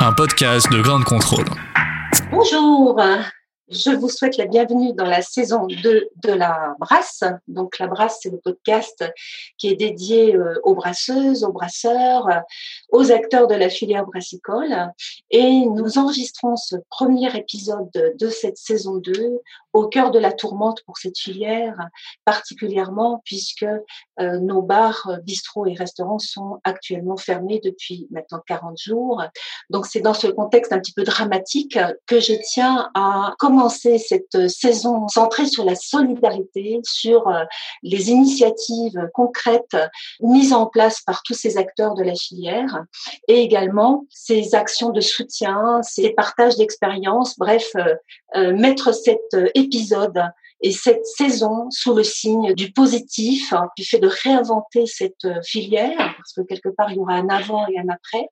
un podcast de Grande Contrôle. Bonjour, je vous souhaite la bienvenue dans la saison 2 de la Brasse. Donc la Brasse, c'est le podcast qui est dédié euh, aux brasseuses, aux brasseurs, euh, aux acteurs de la filière brassicole. Et nous enregistrons ce premier épisode de cette saison 2 au cœur de la tourmente pour cette filière, particulièrement puisque euh, nos bars, bistrots et restaurants sont actuellement fermés depuis maintenant 40 jours. Donc c'est dans ce contexte un petit peu dramatique que je tiens à commencer cette saison centrée sur la solidarité, sur euh, les initiatives concrètes mises en place par tous ces acteurs de la filière et également ces actions de soutien, ces partages d'expériences, bref, euh, mettre cette épisode et cette saison sous le signe du positif, hein, du fait de réinventer cette euh, filière, parce que quelque part il y aura un avant et un après,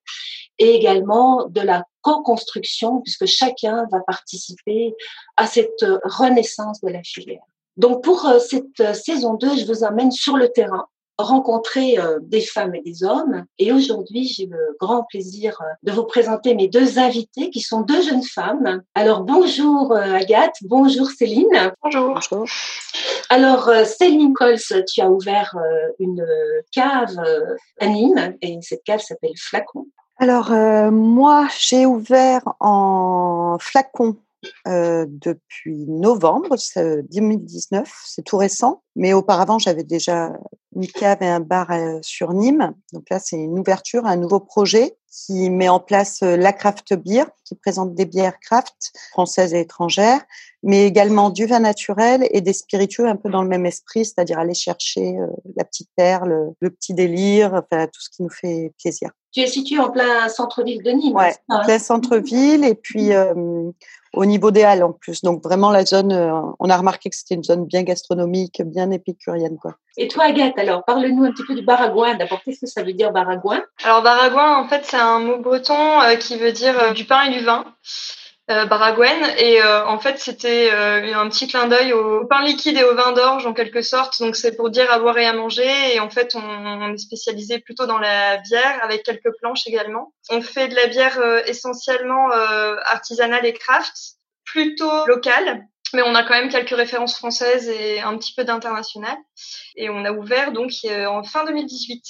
et également de la co-construction, puisque chacun va participer à cette euh, renaissance de la filière. Donc pour euh, cette saison 2, je vous amène sur le terrain rencontrer euh, des femmes et des hommes. Et aujourd'hui, j'ai le grand plaisir euh, de vous présenter mes deux invités qui sont deux jeunes femmes. Alors bonjour euh, Agathe, bonjour Céline. Bonjour. Alors Céline Cols, tu as ouvert une cave à Nîmes et cette cave s'appelle Flacon. Alors, moi, j'ai ouvert en flacon euh, depuis novembre 2019, c'est tout récent. Mais auparavant, j'avais déjà une cave et un bar euh, sur Nîmes. Donc là, c'est une ouverture, un nouveau projet qui met en place euh, la craft beer, qui présente des bières craft françaises et étrangères, mais également du vin naturel et des spiritueux un peu dans le même esprit, c'est-à-dire aller chercher la petite perle, le petit délire, enfin tout ce qui nous fait plaisir. Tu es situé en plein centre-ville de Nîmes. Ouais, en plein centre-ville et puis au niveau des halles en plus. Donc vraiment la zone, euh, on a remarqué que c'était une zone bien gastronomique, bien épicurienne quoi. Et toi Agathe, alors parle-nous un petit peu du baragouin. D'abord, qu'est-ce que ça veut dire baragouin? Alors baragouin, en fait, c'est un mot breton euh, qui veut dire euh, du pain et du vin. Euh, Baragouin. Et en fait c'était un petit clin d'œil au pain liquide et au vin d'orge en quelque sorte. Donc c'est pour dire à boire et à manger. Et en fait on, on, est spécialisé plutôt dans la bière avec quelques planches également. On fait de la bière essentiellement artisanale et craft plutôt locale, mais on a quand même quelques références françaises et un petit peu d'international. Et on a ouvert donc euh, en fin 2018.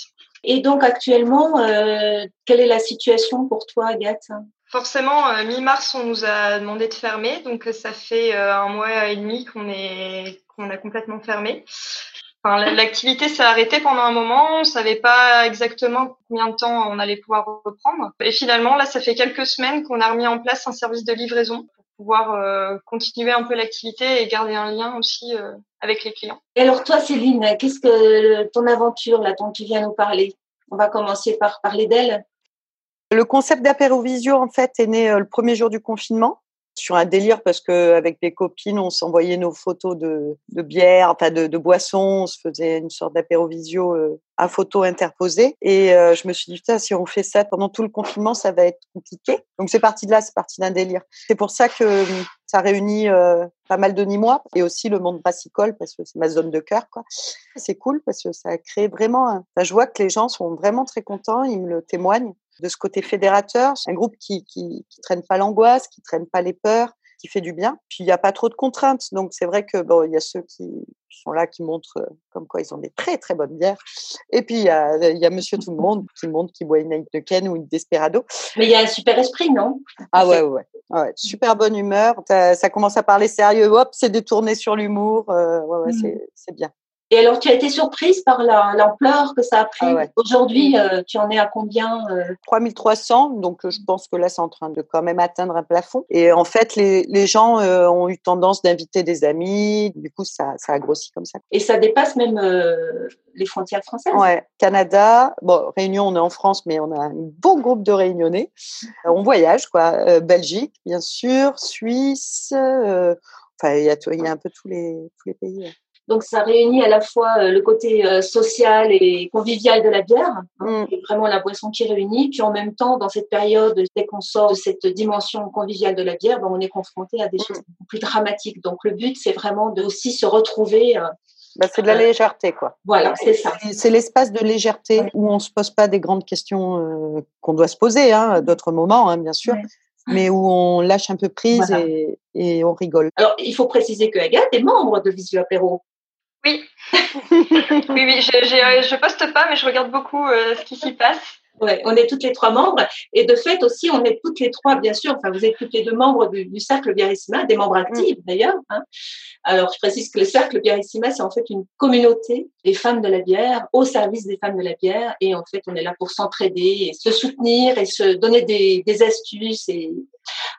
Et donc actuellement, euh, quelle est la situation pour toi, Agathe? Forcément, euh, mi-mars, on nous a demandé de fermer, donc ça fait un mois et demi qu'on est qu'on a complètement fermé. Enfin, L'activité s'est arrêtée pendant un moment, on savait pas exactement combien de temps on allait pouvoir reprendre. Et finalement, là, ça fait quelques semaines qu'on a remis en place un service de livraison pouvoir euh, continuer un peu l'activité et garder un lien aussi euh, avec les clients. Et alors toi, Céline, qu'est-ce que ton aventure là dont tu viens nous parler? On va commencer par parler d'elle. Le concept d'apérovisio en fait est né euh, le premier jour du confinement sur un délire parce que avec des copines, on s'envoyait nos photos de, de bière, enfin de, de boissons, on se faisait une sorte d'apérovisio euh, à photo interposée. Et euh, je me suis dit, putain, si on fait ça pendant tout le confinement, ça va être compliqué. Donc c'est parti de là, c'est parti d'un délire. C'est pour ça que hum, ça réunit euh, pas mal de Nîmois et aussi le monde brassicole parce que c'est ma zone de cœur. quoi. C'est cool parce que ça a créé vraiment... Un... Enfin, je vois que les gens sont vraiment très contents, ils me le témoignent de ce côté fédérateur, un groupe qui, qui, qui traîne pas l'angoisse, qui traîne pas les peurs, qui fait du bien. Puis il n'y a pas trop de contraintes, donc c'est vrai que bon, il y a ceux qui sont là qui montrent euh, comme quoi ils ont des très très bonnes bières. Et puis il y a, il y a Monsieur Tout le Monde qui montre qui boit une Heineken ou une Desperado. Mais il y a un super esprit, non? Ah ouais, ouais, ouais, super bonne humeur. Ça commence à parler sérieux, hop, c'est détourné sur l'humour. Euh, ouais, ouais, Mmh. c'est bien. Et alors, tu as été surprise par la- l'ampleur que ça a pris? Ah ouais. Aujourd'hui, euh, tu en es à combien euh? 3300, donc euh, je pense que là, c'est en train de quand même atteindre un plafond. Et en fait, les, les gens euh, ont eu tendance d'inviter des amis. Du coup, ça, ça a grossi comme ça. Et ça dépasse même les frontières françaises? Ouais, Canada, bon, Réunion, on est en France, mais on a un bon groupe de Réunionnais. On voyage, quoi. Belgique, bien sûr, Suisse, enfin, il y, a y un peu tous les, tous les pays. Donc, ça réunit à la fois euh, le côté euh, social et convivial de la bière, hein, Mm. vraiment la boisson qui réunit. Puis en même temps, dans cette période, dès qu'on sort de cette dimension conviviale de la bière, ben, on est confronté à des choses beaucoup plus dramatiques. Donc, le but, c'est vraiment de aussi se retrouver. euh, Bah, c'est de la légèreté, quoi. voilà, c'est ça. C'est- l'espace de légèreté où on se pose pas des grandes questions euh, qu'on doit se poser, hein, à d'autres moments, hein, bien sûr, Ouais. mais où on lâche un peu prise Voilà. et, et on rigole. Alors, il faut préciser que Agathe est membre de Visio Apéro. Oui. oui, oui, je, poste pas, mais je regarde beaucoup euh, ce qui s'y passe. Ouais, on est toutes les trois membres et de fait aussi on est toutes les trois bien sûr. Enfin, vous êtes toutes les deux membres du, du cercle Biarissima, des membres actifs d'ailleurs. hein. Alors je précise que le cercle Biarissima c'est en fait une communauté des femmes de la bière au service des femmes de la bière et en fait on est là pour s'entraider et se soutenir et se donner des, des astuces. Et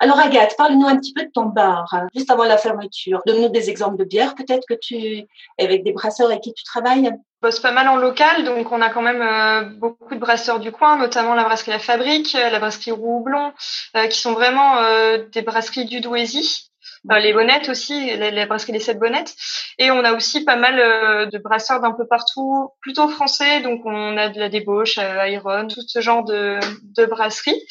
alors Agathe, parle-nous un petit peu de ton bar hein, juste avant la fermeture. Donne-nous des exemples de bières peut-être que tu avec des brasseurs avec qui tu travailles. Bosse pas mal en local, donc on a quand même euh, beaucoup de brasseurs du coin, notamment la brasserie La Fabrique, euh, la brasserie Roux Houblon, euh, qui sont vraiment des brasseries du Douaisis. Les bonnettes aussi, la, la brasserie des sept bonnettes. Et on a aussi pas mal euh, de brasseurs d'un peu partout, plutôt français. Donc on a de la débauche, euh, Iron, tout ce genre de, de brasseries.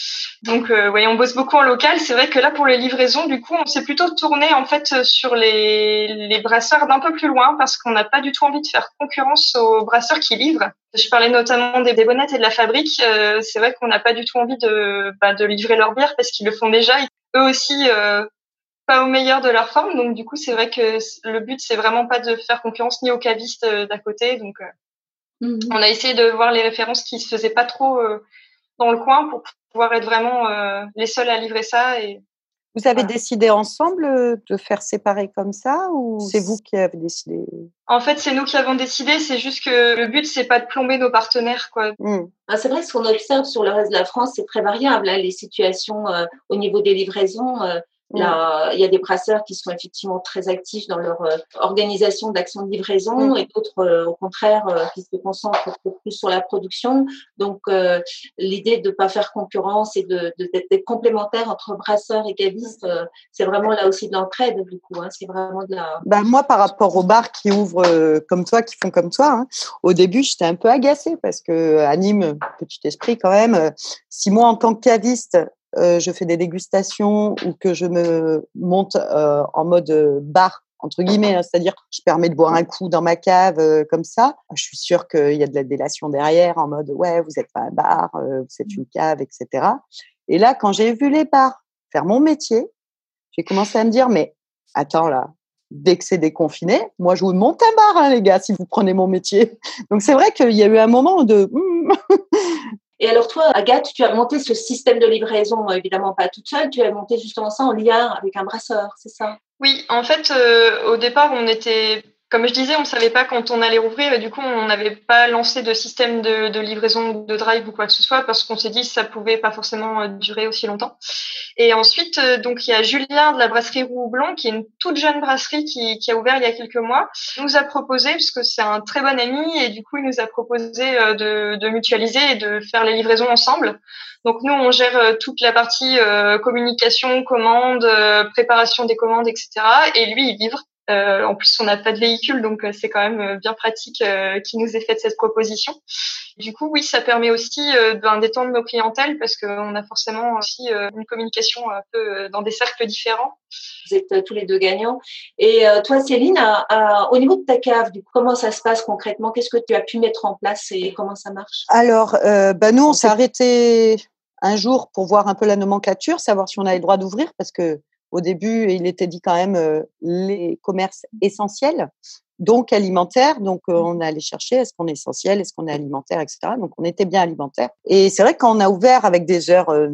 Donc euh, ouais, on bosse beaucoup en local. C'est vrai que là pour les livraisons, du coup, on s'est plutôt tourné en fait sur les, les brasseurs d'un peu plus loin parce qu'on n'a pas du tout envie de faire concurrence aux brasseurs qui livrent. Je parlais notamment des, des bonnettes et de la fabrique. Euh, c'est vrai qu'on n'a pas du tout envie de, bah, de livrer leur bière parce qu'ils le font déjà. Eux aussi, euh, pas au meilleur de leur forme. Donc du coup, c'est vrai que le but, c'est vraiment pas de faire concurrence ni aux cavistes euh, d'à côté. Donc euh, Mhm. on a essayé de voir les références qui se faisaient pas trop euh, dans le coin pour pouvoir être vraiment euh, les seuls à livrer ça. Et Vous avez Voilà. décidé ensemble de faire séparer comme ça ou c'est vous qui avez décidé? en fait, c'est nous qui avons décidé. C'est juste que le but, c'est pas de plomber nos partenaires, quoi. Hmm. Ah, c'est vrai, ce qu'on observe sur le reste de la France, c'est très variable. hein, les situations euh, au niveau des livraisons, euh, Mm. Là, il y a des brasseurs qui sont effectivement très actifs dans leur euh, organisation d'actions de livraison Mm. et d'autres, euh, au contraire, euh, qui se concentrent peu plus sur la production. Donc, l'idée de ne pas faire concurrence et de, d'être complémentaire entre brasseurs et cavistes, c'est vraiment là aussi de l'entraide, du coup. Hein, c'est vraiment de la... Bah, moi, par rapport aux bars qui ouvrent comme toi, qui font comme toi, hein, au début, j'étais un peu agacée parce que à Nîmes, petit esprit quand même, si moi, en tant que caviste, euh, je fais des dégustations ou que je me monte euh, en mode euh, bar, entre guillemets, hein, c'est-à-dire je permets de boire un coup dans ma cave comme ça, je suis sûre qu'il y a de la délation derrière en mode ouais, vous n'êtes pas un bar, vous êtes une cave, etc. Et là, quand j'ai vu les bars faire mon métier, j'ai commencé à me dire mais attends là, dès que c'est déconfiné, moi je vous monte un bar, hein, les gars, si vous prenez mon métier. Donc c'est vrai qu'il y a eu un moment de hmm, Et alors toi, Agathe, tu as monté ce système de livraison, euh, évidemment pas toute seule, tu as monté justement ça en lien avec un brasseur, c'est ça? Oui, en fait, euh, au départ, on était, comme je disais, on ne savait pas quand on allait rouvrir et du coup, on n'avait pas lancé de système de, de livraison de drive ou quoi que ce soit parce qu'on s'est dit que ça pouvait pas forcément euh, durer aussi longtemps. Et ensuite, euh, donc il y a Julien de la brasserie Roux qui est une toute jeune brasserie qui, a ouvert il y a quelques mois, nous a proposé, parce que c'est un très bon ami, et du coup, il nous a proposé euh, de, mutualiser et de faire les livraisons ensemble. Donc nous, on gère toute la partie communication, commande, préparation des commandes, etc. Et lui, il livre. Euh, en plus, on n'a pas de véhicule, donc euh, c'est quand même euh, bien pratique euh, qu'il nous ait fait cette proposition. Du coup, oui, ça permet aussi euh, ben, d'étendre nos clientèles parce qu'on a forcément aussi euh, une communication un peu euh, dans des cercles différents. Vous êtes euh, tous les deux gagnants. Et euh, toi, Céline, à- à- au niveau de ta cave, du coup, comment ça se passe concrètement? Qu'est-ce que tu as pu mettre en place et comment ça marche? Alors, euh, bah, nous, on s'est arrêté un jour pour voir un peu la nomenclature, savoir si on avait le droit d'ouvrir, parce que Au début, il était dit quand même euh, les commerces essentiels, donc alimentaires. Donc euh, on allait chercher est-ce qu'on est essentiel, est-ce qu'on est alimentaire, etc. Donc on était bien alimentaire. Et c'est vrai qu'on a ouvert avec des heures euh,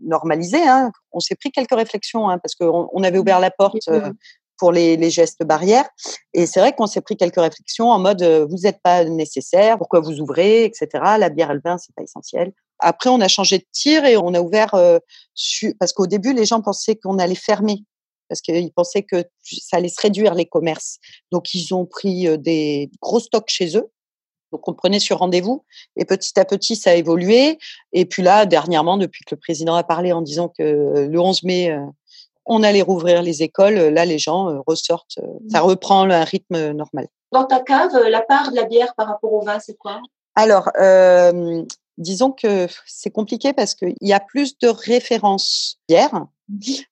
normalisées. Hein, on s'est pris quelques réflexions hein, parce qu'on on avait ouvert la porte. euh, pour les, les gestes barrières. Et c'est vrai qu'on s'est pris quelques réflexions en mode euh, vous n'êtes pas nécessaire, pourquoi vous ouvrez, etc. La bière et le vin, c'est pas essentiel. Après, on a changé de tir et on a ouvert euh, su- parce qu'au début, les gens pensaient qu'on allait fermer parce qu'ils pensaient que ça allait se réduire les commerces. Donc, ils ont pris euh, des gros stocks chez eux. Donc, on prenait sur rendez-vous et petit à petit, ça a évolué. Et puis là, dernièrement, depuis que le président a parlé en disant que euh, le 11 mai, on allait rouvrir les écoles, là, les gens ressortent. euh, Ça reprend un rythme normal. Dans ta cave, la part de la bière par rapport au vin, c'est quoi? Alors, euh, disons que c'est compliqué parce qu'il y a plus de références bière,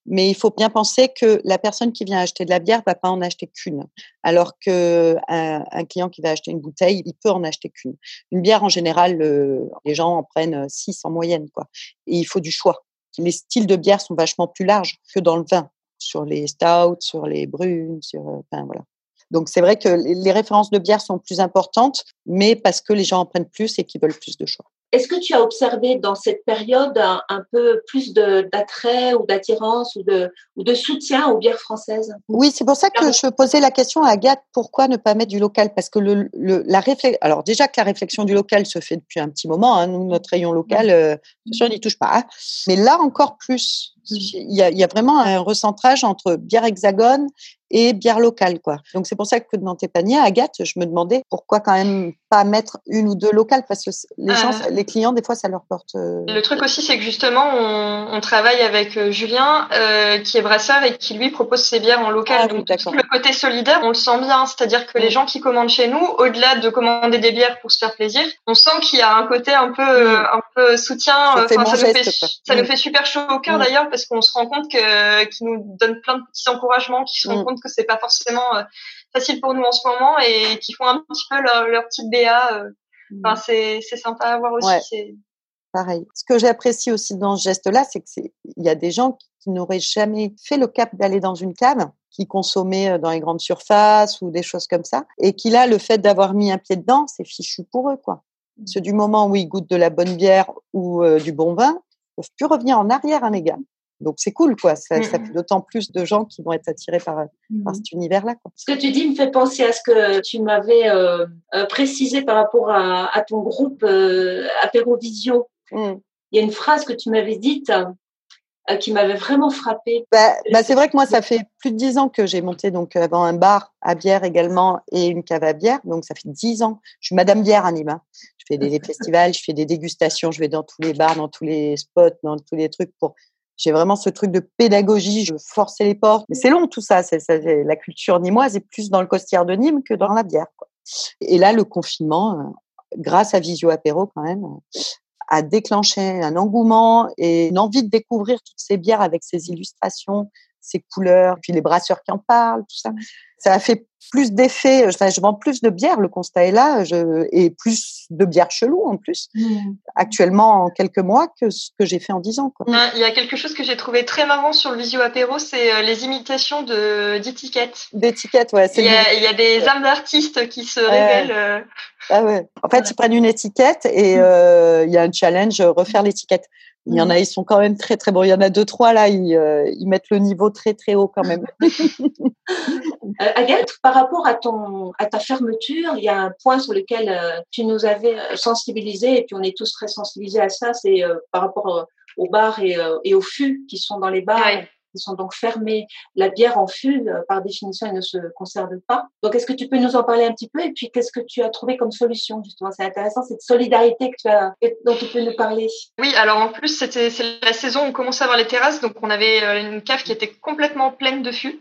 mais il faut bien penser que la personne qui vient acheter de la bière va pas en acheter qu'une, alors que un, un client qui va acheter une bouteille, il peut en acheter qu'une. Une bière, en général, euh, les gens en prennent six en moyenne, quoi. Et il faut du choix. Les styles de bière sont vachement plus larges que dans le vin, sur les stouts, sur les brunes, sur, euh, enfin voilà. Donc c'est vrai que les références de bière sont plus importantes, mais parce que les gens en prennent plus et qu'ils veulent plus de choix. Est-ce que tu as observé dans cette période un, un peu plus d'attrait ou d'attirance ou de, ou de soutien aux bières françaises? Oui, c'est pour ça que je posais la question à Agathe, pourquoi ne pas mettre du local? Parce que le, le- la réflexion, alors déjà que la réflexion du local se fait depuis un petit moment, hein, nous, notre rayon local, euh, on n'y touche pas. hein. Mais là, encore plus, il y, a, il y a vraiment un recentrage entre bière hexagone et bière locale. Quoi. Donc c'est pour ça que dans tes paniers, Agathe, je me demandais pourquoi quand même pas mettre une ou deux locales, parce que les gens, Euh. les clients, des fois, ça leur porte... euh, Le truc aussi, c'est que justement, on, on travaille avec euh, Julien, euh, qui est brasseur et qui lui propose ses bières en local. Ah oui, Donc, le côté solidaire, on le sent bien. C'est-à-dire que les Mm. gens qui commandent chez nous, au-delà de commander des bières pour se faire plaisir, on sent qu'il y a un côté un peu, euh, un peu soutien. Mm. Ça fait nous fait, ça nous Mm. fait super chaud au cœur Mm. d'ailleurs, parce qu'on se rend compte que, qu'ils nous donne plein de petits encouragements, qu'ils se rendent Mm. compte que c'est pas forcément euh, facile pour nous en ce moment et qui font un petit peu leur, leur petite BA. euh. Enfin, c'est, sympa à voir aussi. Ouais. C'est... Pareil. Ce que j'apprécie aussi dans ce geste-là, c'est que c'est, il y a des gens qui, qui n'auraient jamais fait le cap d'aller dans une cave, qui consommaient euh, dans les grandes surfaces ou des choses comme ça, et qui là, le fait d'avoir mis un pied dedans, c'est fichu pour eux, quoi. C'est du moment où ils goûtent de la bonne bière ou euh, du bon vin, ils peuvent plus revenir en arrière, hein, les gars. Donc c'est cool, quoi. Ça, ça fait d'autant plus de gens qui vont être attirés par, par cet univers-là. Ce que tu dis me fait penser à ce que tu m'avais euh, euh, précisé par rapport à, à ton groupe euh, Apérovisio. Mm. Il y a une phrase que tu m'avais dite euh, qui m'avait vraiment frappée. Bah, bah, c'est vrai que moi, ça fait plus de dix ans que j'ai monté donc avant un bar à bière également et une cave à bière. Donc ça fait dix ans. Je suis Madame Bière à Nîmes. hein. Je fais des, des festivals, je fais des dégustations, je vais dans tous les bars, dans tous les spots, dans tous les trucs pour. J'ai vraiment ce truc de pédagogie. Je forçais les portes, mais c'est long tout ça. C'est, la culture nîmoise est plus dans le costière de Nîmes que dans la bière. Quoi. Et là, le confinement, euh, grâce à Visio Apéro quand même, euh, a déclenché un engouement et une envie de découvrir toutes ces bières avec ces illustrations, ces couleurs, puis les brasseurs qui en parlent, tout ça. Ça a fait plus d'effet. Enfin, je vends plus de bières, le constat est là, je, et plus de bières chelou en plus, actuellement en quelques mois que ce que j'ai fait en dix ans. Quoi. Il y a quelque chose que j'ai trouvé très marrant sur le Visio Apéro, c'est euh, les imitations de d'étiquettes. D'étiquettes, ouais. c'est Il y, a, le- il y a des âmes d'artistes qui se révèlent. euh, Ah ouais. En fait, ils prennent une étiquette et euh, il y a un challenge, euh, refaire l'étiquette. Il y en a, ils sont quand même très très bons. Il y en a deux trois là, ils, euh, ils mettent le niveau très très haut quand même. Euh, Agathe, par rapport à, ton, à ta fermeture, il y a un point sur lequel euh, tu nous avais sensibilisés, et puis on est tous très sensibilisés à ça, c'est euh, par rapport euh, aux bars et, euh, et aux fûts qui sont dans les bars, Ouais. Sont donc fermés. La bière en fût, euh, par définition, elle ne se conserve pas. Donc, est-ce que tu peux nous en parler un petit peu? Et puis, qu'est-ce que tu as trouvé comme solution, justement? C'est intéressant, cette solidarité que tu as, dont tu peux nous parler. Oui, alors en plus, c'était la saison où on commençait à avoir les terrasses, donc on avait euh, une cave qui était complètement pleine de fûts.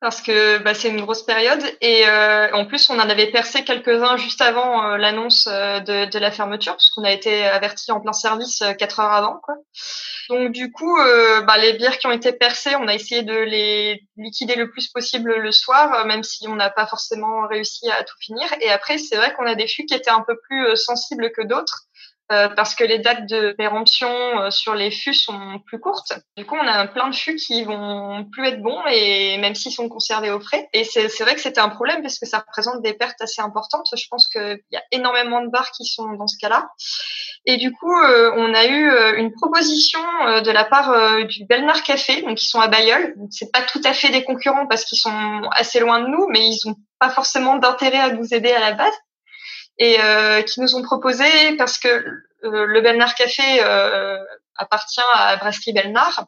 Parce que bah, c'est une grosse période. Et euh, en plus on en avait percé quelques-uns juste avant euh, l'annonce euh, de, la fermeture puisqu'on a été averti en plein service quatre heures avant quoi. Donc du coup bah, les bières qui ont été percées on a essayé de les liquider le plus possible le soir même si on n'a pas forcément réussi à tout finir. Et après c'est vrai qu'on a des fûts qui étaient un peu plus sensibles que d'autres euh, parce que les dates de péremption euh, sur les fûts sont plus courtes. Du coup, on a plein de fûts qui vont plus être bons et même s'ils sont conservés au frais. Et c'est vrai que c'était un problème parce que ça représente des pertes assez importantes. Je pense qu'il y a énormément de bars qui sont dans ce cas-là. Et du coup, euh, on a eu une proposition de la part du Belnar Café, donc ils sont à Bayeul. C'est pas tout à fait des concurrents parce qu'ils sont assez loin de nous, mais ils ont pas forcément d'intérêt à nous aider à la base et euh, qui nous ont proposé parce que euh, le Belnar Café euh, appartient à Brasserie Belnar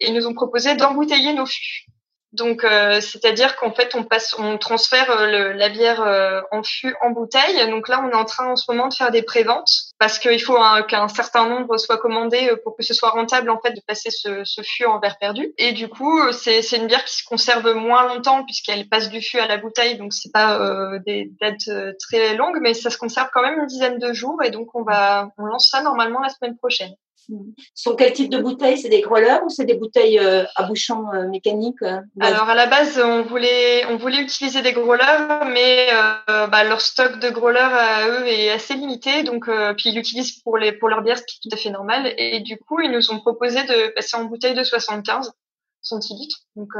et ils nous ont proposé d'embouteiller nos fûts. Donc, euh, c'est-à-dire qu'en fait, on passe, on transfère euh, le, la bière euh, en fût en bouteille. Donc là, on est en train en ce moment de faire des préventes parce qu'il faut qu'un certain nombre soit commandé pour que ce soit rentable en fait de passer ce, ce fût en verre perdu. Et du coup, c'est une bière qui se conserve moins longtemps puisqu'elle passe du fût à la bouteille. Donc c'est pas des dates très longues, mais ça se conserve quand même une dizaine de jours. Et donc on va, on lance ça normalement la semaine prochaine. Sont quel type de bouteilles? C'est des growlers ou c'est des bouteilles euh, à bouchon euh, mécanique euh, Alors à la base, on voulait on voulait utiliser des growlers, mais bah, leur stock de growlers à eux est assez limité, donc puis ils l'utilisent pour les pour leur bière, ce qui est tout à fait normal. Et du coup, ils nous ont proposé de passer en bouteille de 75 centilitres, donc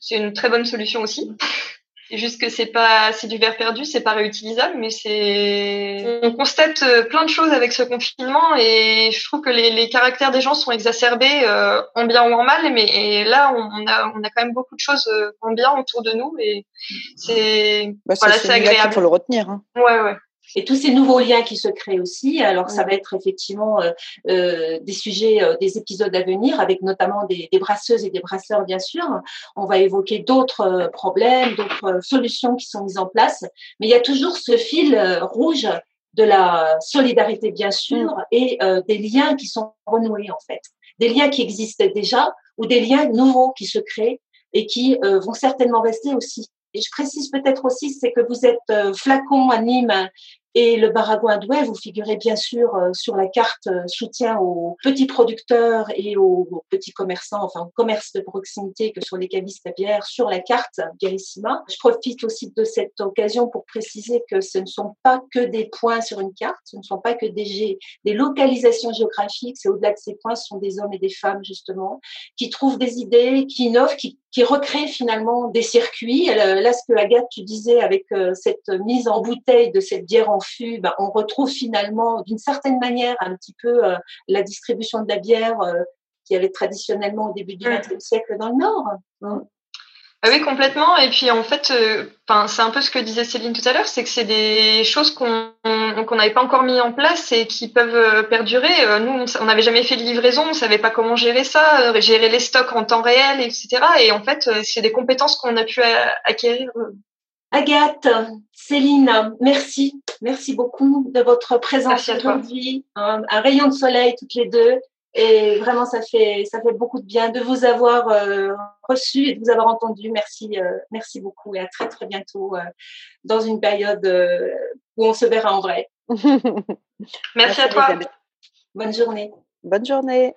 c'est une très bonne solution aussi. C'est juste que c'est pas, c'est du verre perdu, c'est pas réutilisable, mais c'est, on constate euh, plein de choses avec ce confinement et je trouve que les, les caractères des gens sont exacerbés euh, en bien ou en mal, mais là on, a, on a quand même beaucoup de choses euh, en bien autour de nous et c'est, bah, voilà, c'est agréable. Il faut le retenir. Hein. Ouais, ouais et tous ces nouveaux liens qui se créent aussi. Alors, ça va être effectivement euh, euh, des sujets, euh, des épisodes à venir, avec notamment des, des, brasseuses et des brasseurs, bien sûr. On va évoquer d'autres euh, problèmes, d'autres solutions qui sont mises en place. Mais il y a toujours ce fil rouge de la solidarité, bien sûr, mm. et des liens qui sont renoués, en fait. Des liens qui existaient déjà ou des liens nouveaux qui se créent et qui vont certainement rester aussi. Et je précise peut-être aussi, c'est que vous êtes flacon à Nîmes et le Baragouin Douai, vous figurez bien sûr euh, sur la carte euh, soutien aux petits producteurs et aux, petits commerçants, enfin aux commerces de proximité que sont les cavistes à bière sur la carte Bierissima. Je profite aussi de cette occasion pour préciser que ce ne sont pas que des points sur une carte, ce ne sont pas que des, des localisations géographiques, c'est au-delà de ces points, ce sont des hommes et des femmes justement qui trouvent des idées, qui innovent, qui, qui recréent finalement des circuits. Là, ce que Agathe, tu disais avec euh, cette mise en bouteille de cette bière en ben, on retrouve finalement d'une certaine manière un petit peu euh, la distribution de la bière euh, qui avait traditionnellement au début du XXe siècle dans le Nord. Hein. Ah oui, complètement. Et puis en fait, euh, c'est un peu ce que disait Céline tout à l'heure, c'est que c'est des choses qu'on n'avait pas encore mis en place et qui peuvent perdurer. Nous, on n'avait jamais fait de livraison, on savait pas comment gérer ça, gérer les stocks en temps réel, etc. Et en fait, c'est des compétences qu'on a pu acquérir Agathe, Céline, merci. Merci beaucoup de votre présence aujourd'hui. Un, un, rayon de soleil toutes les deux. Et vraiment, ça fait, ça fait beaucoup de bien de vous avoir euh, reçu et de vous avoir entendu. Merci, euh, merci beaucoup et à très, très bientôt euh, dans une période où on se verra en vrai. merci, à toi. Bonne journée. Bonne journée.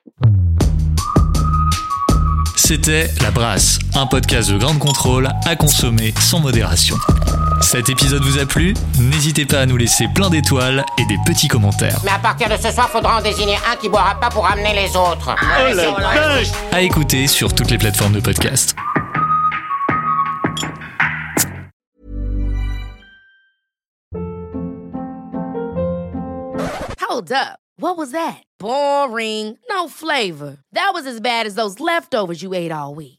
C'était La Brasse, un podcast de grande contrôle à consommer sans modération. Cet épisode vous a plu N'hésitez pas à nous laisser plein d'étoiles et des petits commentaires. Mais à partir de ce soir, faudra en désigner un qui boira pas pour amener les autres. Oh la vache À écouter sur toutes les plateformes de podcast. Hold up. What was that? Boring. No flavor. That was as bad as those leftovers you ate all week.